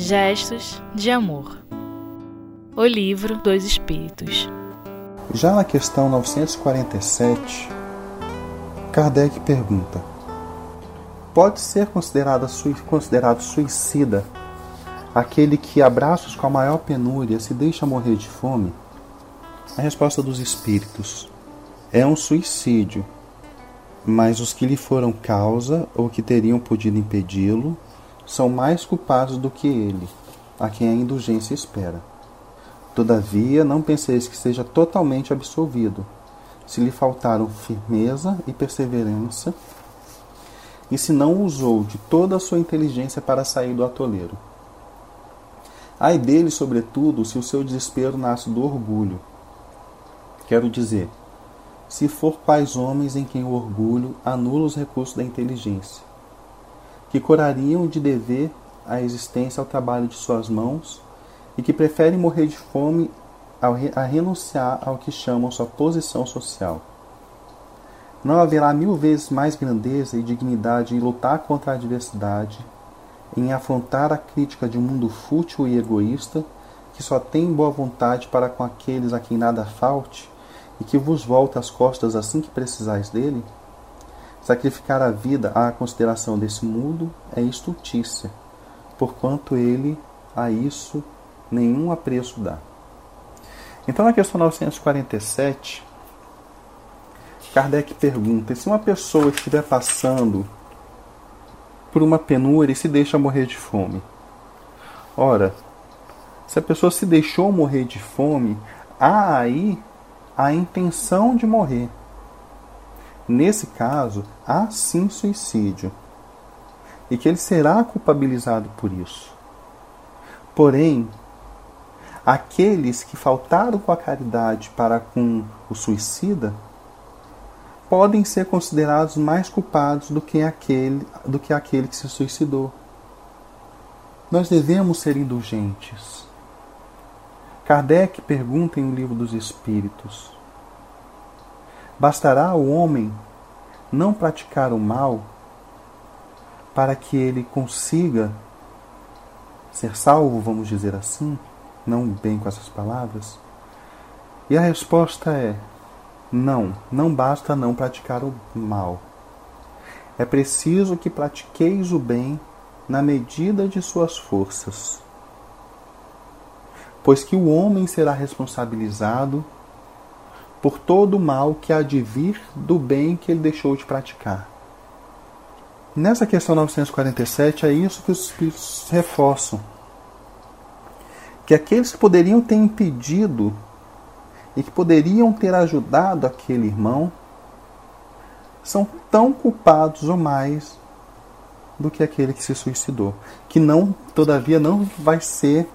Gestos de Amor O Livro dos Espíritos Já na questão 947, Kardec pergunta: Pode ser considerado, considerado suicida aquele que, abraços com a maior penúria, se deixa morrer de fome? A resposta dos espíritos é um suicídio, mas os que lhe foram causa ou que teriam podido impedi-lo são mais culpados do que ele, a quem a indulgência espera. Todavia, não penseis que seja totalmente absolvido, se lhe faltaram firmeza e perseverança, e se não usou de toda a sua inteligência para sair do atoleiro. Ai dele, sobretudo, se o seu desespero nasce do orgulho. Quero dizer, se for quais homens em quem o orgulho anula os recursos da inteligência que corariam de dever a existência ao trabalho de suas mãos e que preferem morrer de fome a renunciar ao que chamam sua posição social. Não haverá mil vezes mais grandeza e dignidade em lutar contra a adversidade, em afrontar a crítica de um mundo fútil e egoísta que só tem boa vontade para com aqueles a quem nada falte e que vos volta as costas assim que precisais dele? Sacrificar a vida à consideração desse mundo é estultícia, porquanto ele a isso nenhum apreço dá. Então, na questão 947, Kardec pergunta: se uma pessoa estiver passando por uma penúria e se deixa morrer de fome? Ora, se a pessoa se deixou morrer de fome, há aí a intenção de morrer. Nesse caso, há sim suicídio e que ele será culpabilizado por isso. Porém, aqueles que faltaram com a caridade para com o suicida podem ser considerados mais culpados do que aquele, do que, aquele que se suicidou. Nós devemos ser indulgentes. Kardec pergunta em O Livro dos Espíritos: Bastará ao homem não praticar o mal para que ele consiga ser salvo, vamos dizer assim, não bem com essas palavras? E a resposta é: não, não basta não praticar o mal. É preciso que pratiqueis o bem na medida de suas forças. Pois que o homem será responsabilizado por todo o mal que há de vir do bem que ele deixou de praticar. Nessa questão 947 é isso que os Espíritos reforçam. Que aqueles que poderiam ter impedido e que poderiam ter ajudado aquele irmão são tão culpados ou mais do que aquele que se suicidou, que não, todavia, não vai ser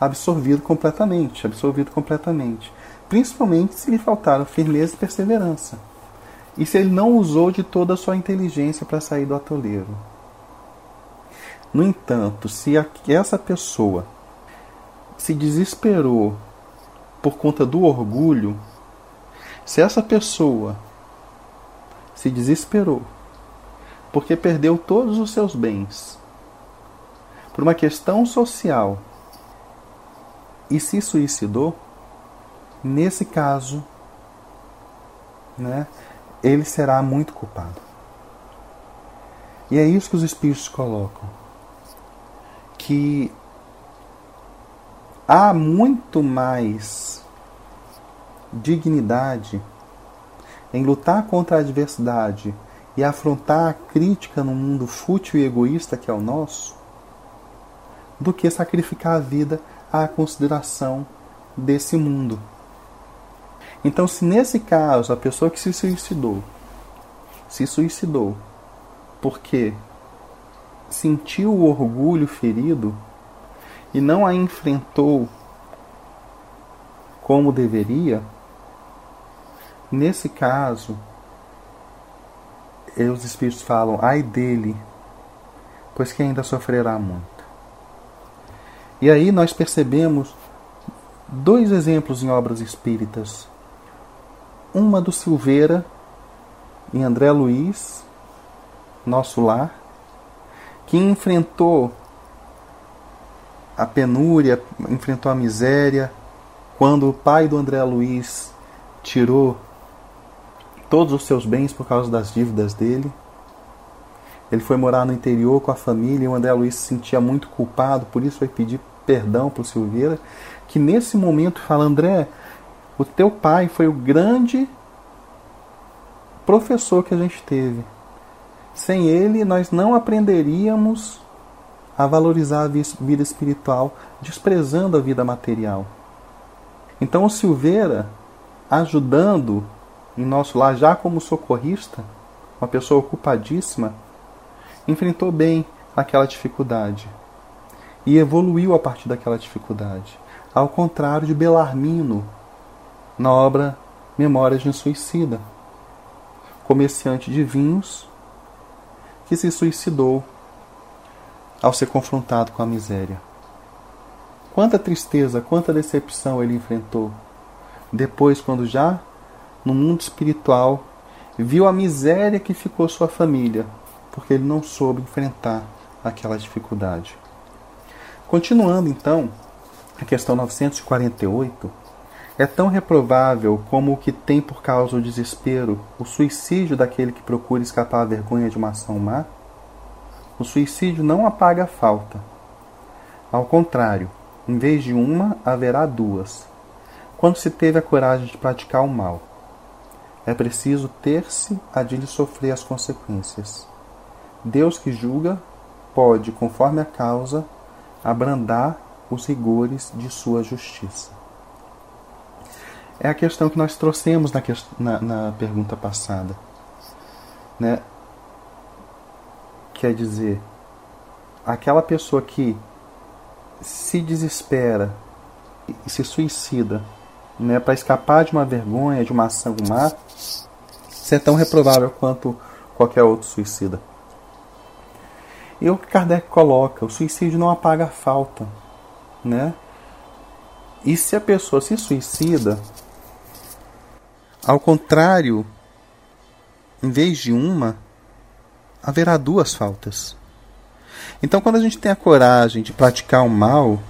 absorvido completamente, absorvido completamente principalmente se lhe faltaram firmeza e perseverança, e se ele não usou de toda a sua inteligência para sair do atoleiro. No entanto, se essa pessoa se desesperou por conta do orgulho, se essa pessoa se desesperou porque perdeu todos os seus bens por uma questão social e se suicidou, Nesse caso, né, ele será muito culpado. E é isso que os espíritos colocam. Que há muito mais dignidade em lutar contra a adversidade e afrontar a crítica no mundo fútil e egoísta que é o nosso, do que sacrificar a vida à consideração desse mundo. Então, se nesse caso a pessoa que se suicidou se suicidou porque sentiu o orgulho ferido e não a enfrentou como deveria, nesse caso, os espíritos falam, ai dele, pois que ainda sofrerá muito. E aí nós percebemos dois exemplos em obras espíritas uma do Silveira, em André Luiz, Nosso Lar, que enfrentou a penúria, enfrentou a miséria, quando o pai do André Luiz tirou todos os seus bens por causa das dívidas dele. Ele foi morar no interior com a família e o André Luiz se sentia muito culpado, por isso foi pedir perdão para o Silveira, que nesse momento fala, André, o teu pai foi o grande professor que a gente teve. Sem ele, nós não aprenderíamos a valorizar a vida espiritual, desprezando a vida material. Então, o Silveira, ajudando em nosso lar, já como socorrista, uma pessoa ocupadíssima, enfrentou bem aquela dificuldade e evoluiu a partir daquela dificuldade. Ao contrário de Belarmino, na obra Memórias de um Suicida, comerciante de vinhos que se suicidou ao ser confrontado com a miséria. Quanta tristeza, quanta decepção ele enfrentou. Depois, quando já no mundo espiritual, viu a miséria que ficou sua família, porque ele não soube enfrentar aquela dificuldade. Continuando então, a questão 948 é tão reprovável como o que tem por causa o desespero o suicídio daquele que procura escapar à vergonha de uma ação má? O suicídio não apaga a falta. Ao contrário, em vez de uma, haverá duas. Quando se teve a coragem de praticar o mal, é preciso ter-se a de lhe sofrer as consequências. Deus que julga pode, conforme a causa, abrandar os rigores de sua justiça. É a questão que nós trouxemos na, na, na pergunta passada. Né? Quer dizer, aquela pessoa que se desespera e se suicida né, para escapar de uma vergonha, de uma ação má, isso é tão reprovável quanto qualquer outro suicida. E o que Kardec coloca, o suicídio não apaga a falta, né? E se a pessoa se suicida, ao contrário, em vez de uma, haverá duas faltas. Então, quando a gente tem a coragem de praticar o mal,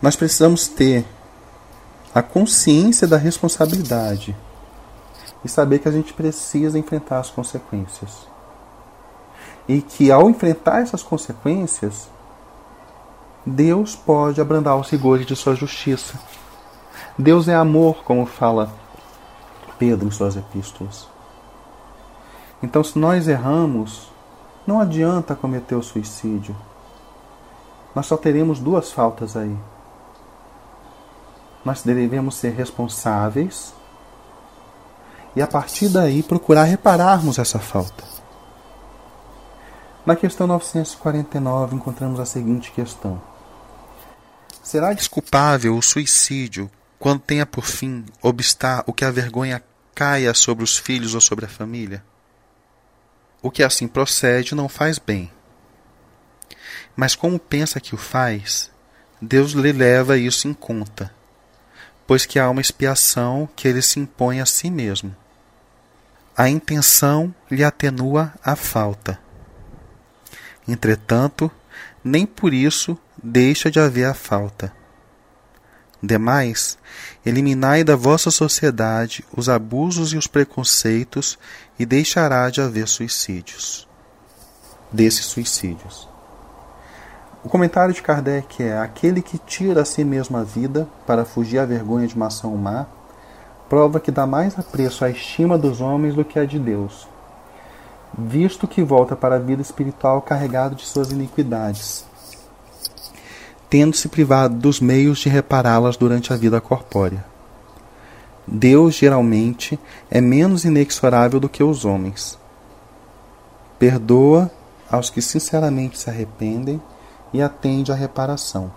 nós precisamos ter a consciência da responsabilidade e saber que a gente precisa enfrentar as consequências. E que ao enfrentar essas consequências, Deus pode abrandar os rigores de sua justiça. Deus é amor, como fala Pedro em suas epístolas. Então, se nós erramos, não adianta cometer o suicídio. Nós só teremos duas faltas aí. Nós devemos ser responsáveis e, a partir daí, procurar repararmos essa falta. Na questão 949, encontramos a seguinte questão: Será desculpável o suicídio quando tenha por fim obstar o que a vergonha caia sobre os filhos ou sobre a família? O que assim procede não faz bem. Mas como pensa que o faz, Deus lhe leva isso em conta, pois que há uma expiação que ele se impõe a si mesmo. A intenção lhe atenua a falta Entretanto, nem por isso deixa de haver a falta. Demais, eliminai da vossa sociedade os abusos e os preconceitos e deixará de haver suicídios. Desses suicídios. O comentário de Kardec é: aquele que tira a si mesmo a vida para fugir à vergonha de uma ação má, prova que dá mais apreço à estima dos homens do que à de Deus visto que volta para a vida espiritual carregado de suas iniquidades, tendo-se privado dos meios de repará-las durante a vida corpórea. Deus geralmente é menos inexorável do que os homens. Perdoa aos que sinceramente se arrependem e atende à reparação.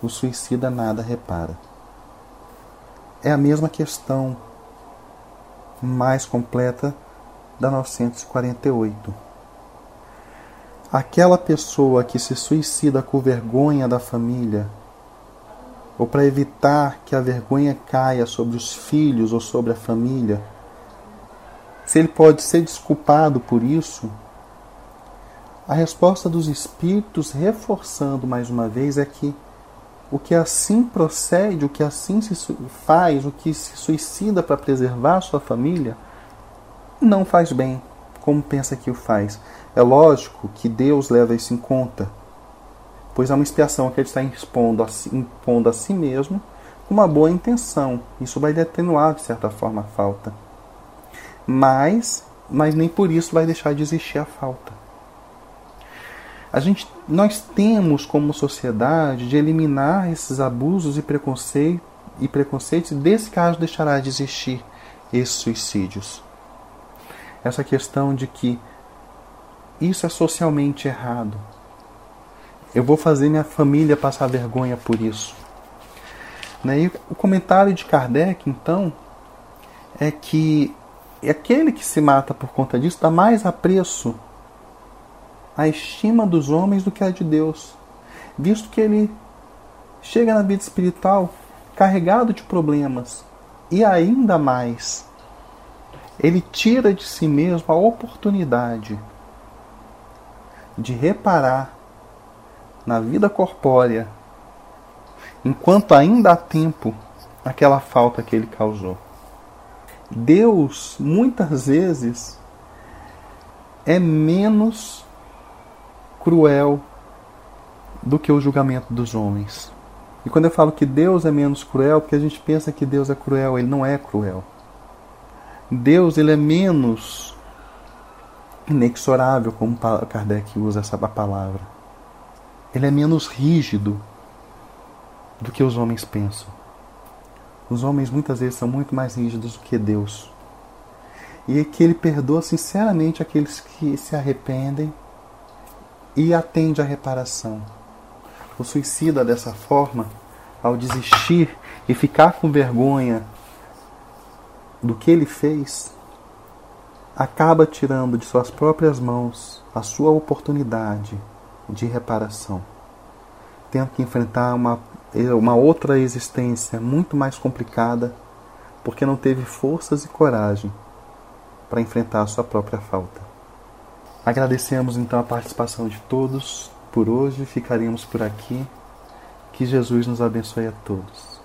O suicida nada repara. É a mesma questão mais completa da 948. Aquela pessoa que se suicida com vergonha da família, ou para evitar que a vergonha caia sobre os filhos ou sobre a família, se ele pode ser desculpado por isso, A resposta dos espíritos, reforçando mais uma vez, é que o que assim procede, o que assim se faz, o que se suicida para preservar sua família, não faz bem, como pensa que o faz. É lógico que Deus leva isso em conta, pois é uma expiação que ele está impondo a si, impondo a si mesmo com uma boa intenção. Isso vai atenuar, de certa forma, a falta. Mas, mas nem por isso vai deixar de existir a falta. A gente, nós temos como sociedade de eliminar esses abusos e, preconceito, e preconceitos, e desse caso deixará de existir esses suicídios. Essa questão de que isso é socialmente errado. Eu vou fazer minha família passar vergonha por isso. Né? E o comentário de Kardec, então, é que aquele que se mata por conta disso dá mais apreço a estima dos homens do que a de Deus, visto que ele chega na vida espiritual carregado de problemas e ainda mais, ele tira de si mesmo a oportunidade de reparar na vida corpórea, enquanto ainda há tempo, aquela falta que ele causou. Deus, muitas vezes, é menos cruel do que o julgamento dos homens. E quando eu falo que Deus é menos cruel, porque a gente pensa que Deus é cruel, ele não é cruel. Deus ele é menos inexorável, como Kardec usa essa palavra. Ele é menos rígido do que os homens pensam. Os homens muitas vezes são muito mais rígidos do que Deus. E é que ele perdoa sinceramente aqueles que se arrependem e atende à reparação. O suicida, dessa forma, ao desistir e ficar com vergonha do que ele fez, acaba tirando de suas próprias mãos a sua oportunidade de reparação, tendo que enfrentar uma, uma outra existência muito mais complicada, porque não teve forças e coragem para enfrentar a sua própria falta. Agradecemos então a participação de todos por hoje, ficaremos por aqui. Que Jesus nos abençoe a todos.